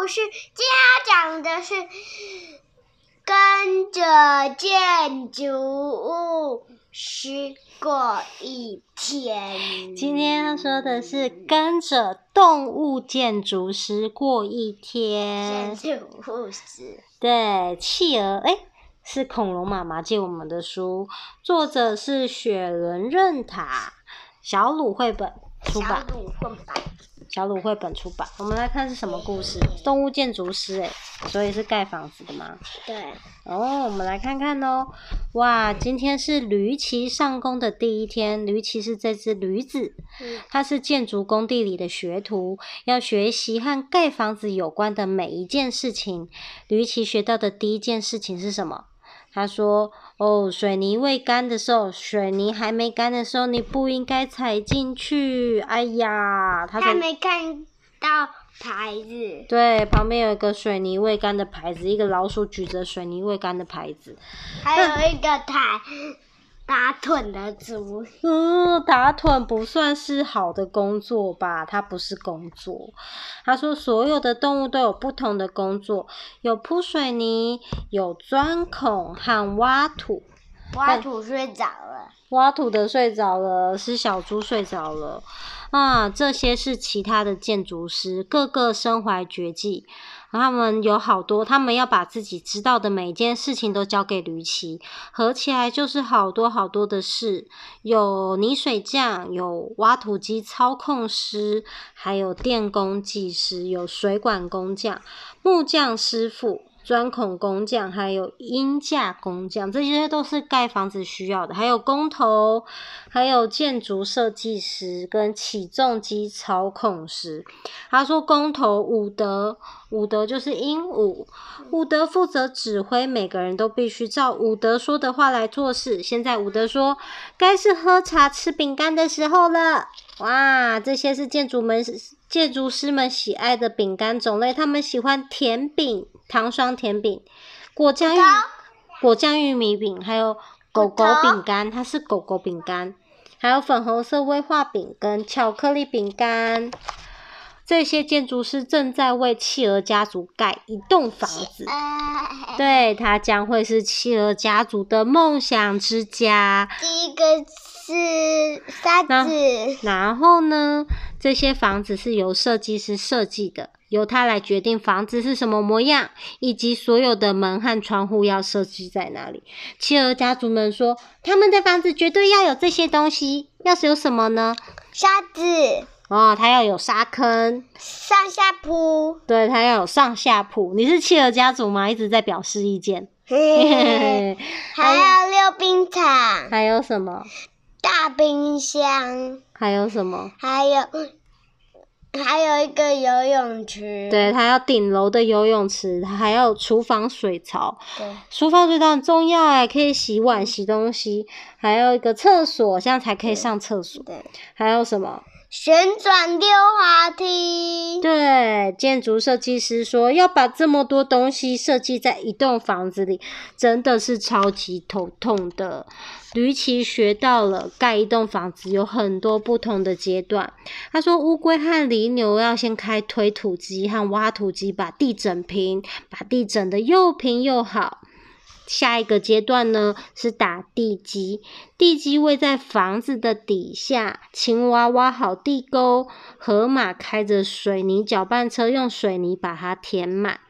故事，今天要讲的是跟着建筑物师过一天。今天要说的是跟着动物建筑师过一天。建筑物师。对，企鹅，哎，是恐龙妈妈借我们的书，作者是雪伦任塔，小鲁绘本出版。小鲁绘本。小鲁绘本出版，我们来看是什么故事？动物建筑师，哎，所以是盖房子的吗？对。哦，我们来看看哦。哇，今天是驴骑上工的第一天。驴骑是这只驴子，它是建筑工地里的学徒，要学习和盖房子有关的每一件事情。驴骑学到的第一件事情是什么？他说：“哦，水泥未干的时候，水泥还没干的时候，你不应该踩进去。”哎呀，他还没看到牌子。对，旁边有一个水泥未干的牌子，一个老鼠举着水泥未干的牌子，还有一个台。打盹的猪，嗯，打盹不算是好的工作吧？它不是工作。他说，所有的动物都有不同的工作，有铺水泥，有钻孔和挖土。挖土睡着了。挖土的睡着了，是小猪睡着了。啊，这些是其他的建筑师，个个身怀绝技。他们有好多，他们要把自己知道的每一件事情都交给驴骑，合起来就是好多好多的事。有泥水匠，有挖土机操控师，还有电工技师，有水管工匠、木匠师傅。钻孔工匠，还有鹰架工匠，这些都是盖房子需要的。还有工头，还有建筑设计师跟起重机操控师。他说，工头伍德，伍德就是鹦鹉，伍德负责指挥，每个人都必须照伍德说的话来做事。现在伍德说，该是喝茶吃饼干的时候了。哇，这些是建筑们建筑师们喜爱的饼干种类，他们喜欢甜饼。糖霜甜饼、果酱玉果酱玉米饼，还有狗狗饼干，它是狗狗饼干，还有粉红色威化饼跟巧克力饼干。这些建筑师正在为企鹅家族盖一栋房子，对，它将会是企鹅家族的梦想之家。第一个是沙子，然后呢，这些房子是由设计师设计的。由他来决定房子是什么模样，以及所有的门和窗户要设计在哪里。企鹅家族们说，他们的房子绝对要有这些东西。要是有什么呢？沙子。哦，它要有沙坑。上下铺。对，它要有上下铺。你是企鹅家族吗？一直在表示意见。嘿嘿嘿。还要溜冰场。还有什么？大冰箱。还有什么？还有。还有一个游泳池，对，它要顶楼的游泳池，它还要厨房水槽，对，厨房水槽很重要哎，可以洗碗、洗东西，还有一个厕所，现在才可以上厕所。对，还有什么？旋转溜滑梯。对，建筑设计师说要把这么多东西设计在一栋房子里，真的是超级头痛的。驴骑学到了盖一栋房子有很多不同的阶段。他说，乌龟和犁牛要先开推土机和挖土机，把地整平，把地整得又平又好。下一个阶段呢，是打地基，地基位在房子的底下。青蛙挖好地沟，河马开着水泥搅拌车用水泥把它填满。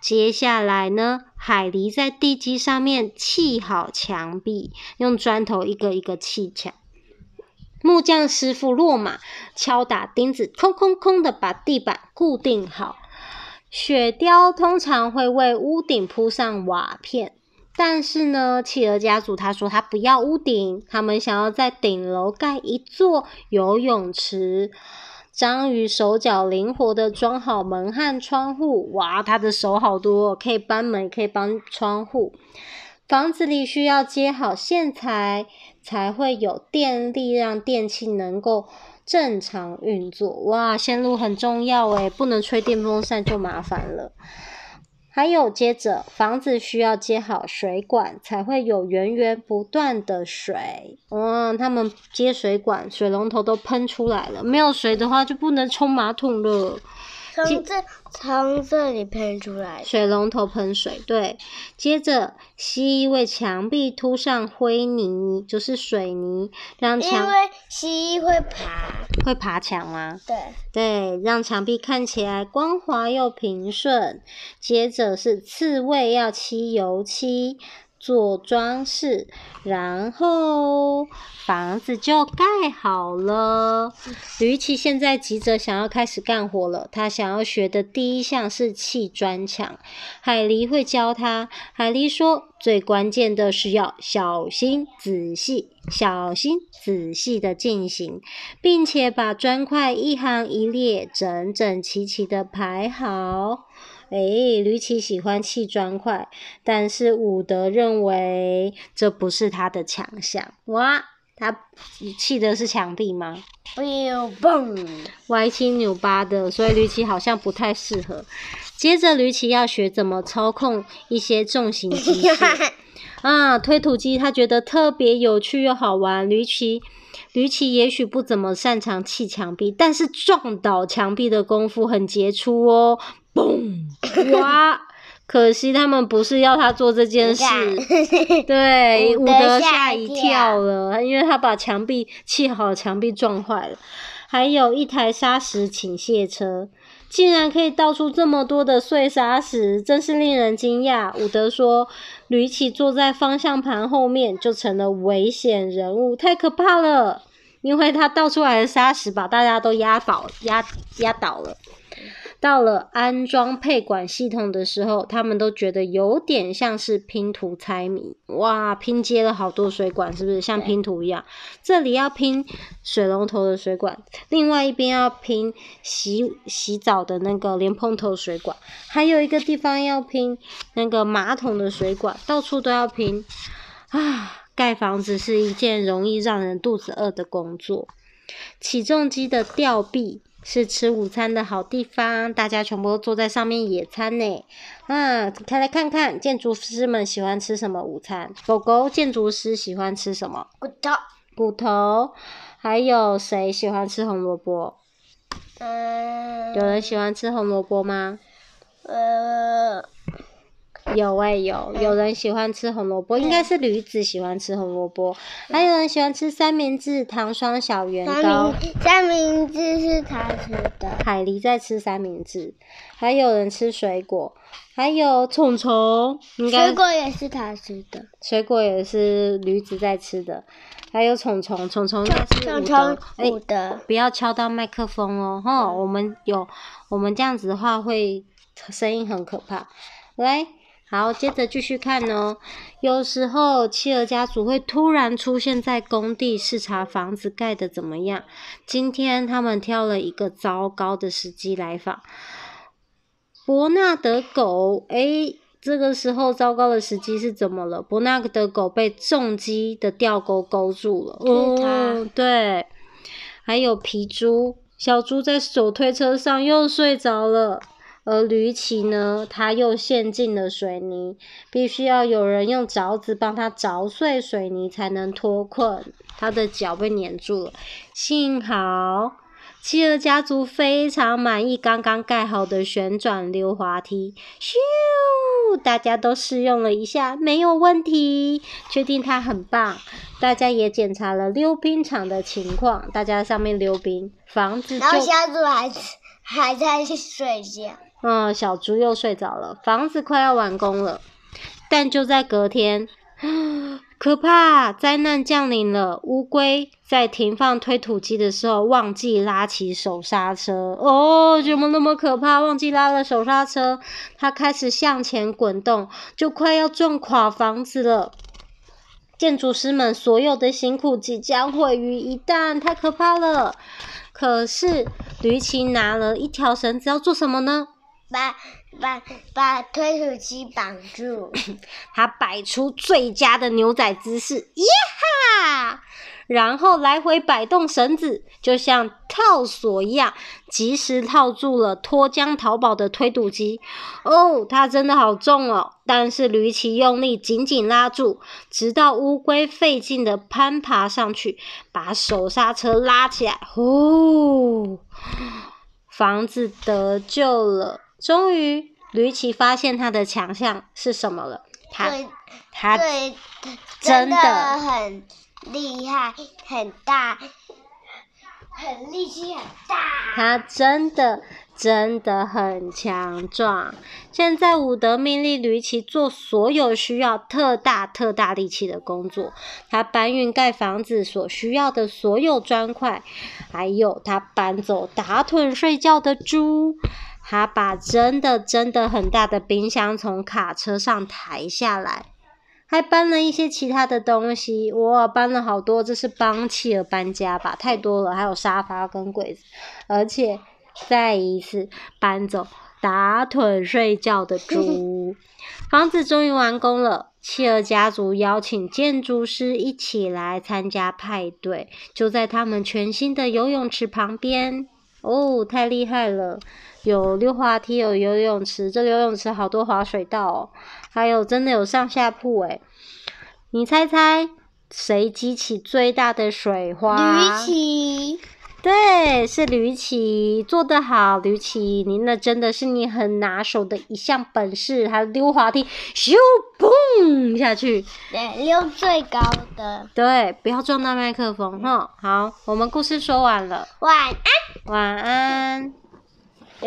接下来呢，海狸在地基上面砌好墙壁，用砖头一个一个砌墙。木匠师傅落马，敲打钉子，空空空的把地板固定好。雪雕通常会为屋顶铺上瓦片。但是呢，企鹅家族他说他不要屋顶，他们想要在顶楼盖一座游泳池。章鱼手脚灵活的装好门和窗户，哇，他的手好多，可以搬门，可以搬窗户。房子里需要接好线材，才会有电力让电器能够正常运作。哇，线路很重要诶，不能吹电风扇就麻烦了。还有，接着房子需要接好水管，才会有源源不断的水。嗯，他们接水管，水龙头都喷出来了。没有水的话，就不能冲马桶了。从这从这里喷出来，水龙头喷水，对。接着，蜥蜴为墙壁涂上灰泥，就是水泥，让墙。因为蜥蜴会爬。会爬墙吗？对。对，让墙壁看起来光滑又平顺。接着是刺猬要漆油漆。做装饰，然后房子就盖好了。吕奇现在急着想要开始干活了。他想要学的第一项是砌砖墙。海狸会教他。海狸说，最关键的是要小心、仔细、小心、仔细的进行，并且把砖块一行一列、整整齐齐的排好。哎，吕奇喜欢砌砖块，但是伍德认为这不是他的强项。哇，他砌的是墙壁吗？哎呦蹦，歪七扭八的，所以吕奇好像不太适合。接着，吕奇要学怎么操控一些重型机械 啊，推土机，他觉得特别有趣又好玩。吕奇，吕奇也许不怎么擅长砌墙壁，但是撞倒墙壁的功夫很杰出哦。嘣！哇！可惜他们不是要他做这件事。对，伍德吓一跳了，因为他把墙壁砌好，墙壁撞坏了。还有一台砂石倾卸车，竟然可以倒出这么多的碎砂石，真是令人惊讶。伍德说：“吕奇坐在方向盘后面就成了危险人物，太可怕了，因为他倒出来的砂石把大家都压倒、压压倒了。”到了安装配管系统的时候，他们都觉得有点像是拼图猜谜。哇，拼接了好多水管，是不是像拼图一样？这里要拼水龙头的水管，另外一边要拼洗洗澡的那个莲蓬头水管，还有一个地方要拼那个马桶的水管，到处都要拼。啊，盖房子是一件容易让人肚子饿的工作。起重机的吊臂。是吃午餐的好地方，大家全部都坐在上面野餐呢。啊，开来看看建筑师们喜欢吃什么午餐。狗狗建筑师喜欢吃什么？骨头。骨头。还有谁喜欢吃红萝卜？嗯。有人喜欢吃红萝卜吗？呃。有诶、欸，有有人喜欢吃红萝卜，应该是驴子喜欢吃红萝卜，还有人喜欢吃三明治、糖霜小圆糕。三明治是他吃的。海狸在吃三明治，还有人吃水果，还有虫虫。水果也是他吃的。水果也是驴子在吃的，还有虫虫，虫虫应该是伍德。虫虫伍德。欸，不要敲到麦克风哦，哈，我们有，我们这样子的话会声音很可怕，来。好，接着继续看哦。有时候企鹅家族会突然出现在工地视察房子盖的怎么样。今天他们挑了一个糟糕的时机来访。伯纳德狗，诶，这个时候糟糕的时机是怎么了？伯纳德狗被重击的吊钩勾住了。哦，对。还有皮猪，小猪在手推车上又睡着了。而驴奇呢，它又陷进了水泥，必须要有人用凿子帮它凿碎水泥才能脱困。它的脚被粘住了，幸好企鹅家族非常满意刚刚盖好的旋转溜滑梯。咻，大家都试用了一下，没有问题，确定它很棒。大家也检查了溜冰场的情况，大家在上面溜冰，房子就。然后小猪还还在睡觉。嗯，小猪又睡着了。房子快要完工了，但就在隔天，可怕！灾难降临了。乌龟在停放推土机的时候忘记拉起手刹车。哦，怎么那么可怕？忘记拉了手刹车，它开始向前滚动，就快要撞垮房子了。建筑师们所有的辛苦即将毁于一旦，太可怕了。可是，驴奇拿了一条绳子要做什么呢？把把把推土机绑住，他摆出最佳的牛仔姿势，耶哈！然后来回摆动绳子，就像套索一样，及时套住了脱缰逃跑的推土机。哦，它真的好重哦！但是驴奇用力紧紧拉住，直到乌龟费劲的攀爬上去，把手刹车拉起来。呼、哦！房子得救了。终于，驴奇发现他的强项是什么了。他对他对，真的很厉害，很大，很力气很大。他真的真的很强壮。现在伍德命令吕奇做所有需要特大特大力气的工作。他搬运盖房子所需要的所有砖块，还有他搬走打盹睡觉的猪。他把真的真的很大的冰箱从卡车上抬下来。还搬了一些其他的东西，我，搬了好多，这是帮企鹅搬家吧？太多了，还有沙发跟柜子，而且再一次搬走打盹睡觉的猪。房子终于完工了，企鹅家族邀请建筑师一起来参加派对，就在他们全新的游泳池旁边。哦，太厉害了！有溜滑梯，有游泳池，这游泳池好多滑水道哦，还有真的有上下铺诶。你猜猜谁激起最大的水花？吕奇。对，是吕奇，做得好，吕奇，您那真的是你很拿手的一项本事，还有溜滑梯，咻，嘣下去，对，溜最高的，对，不要撞到麦克风哈。好，我们故事说完了，晚安，晚安。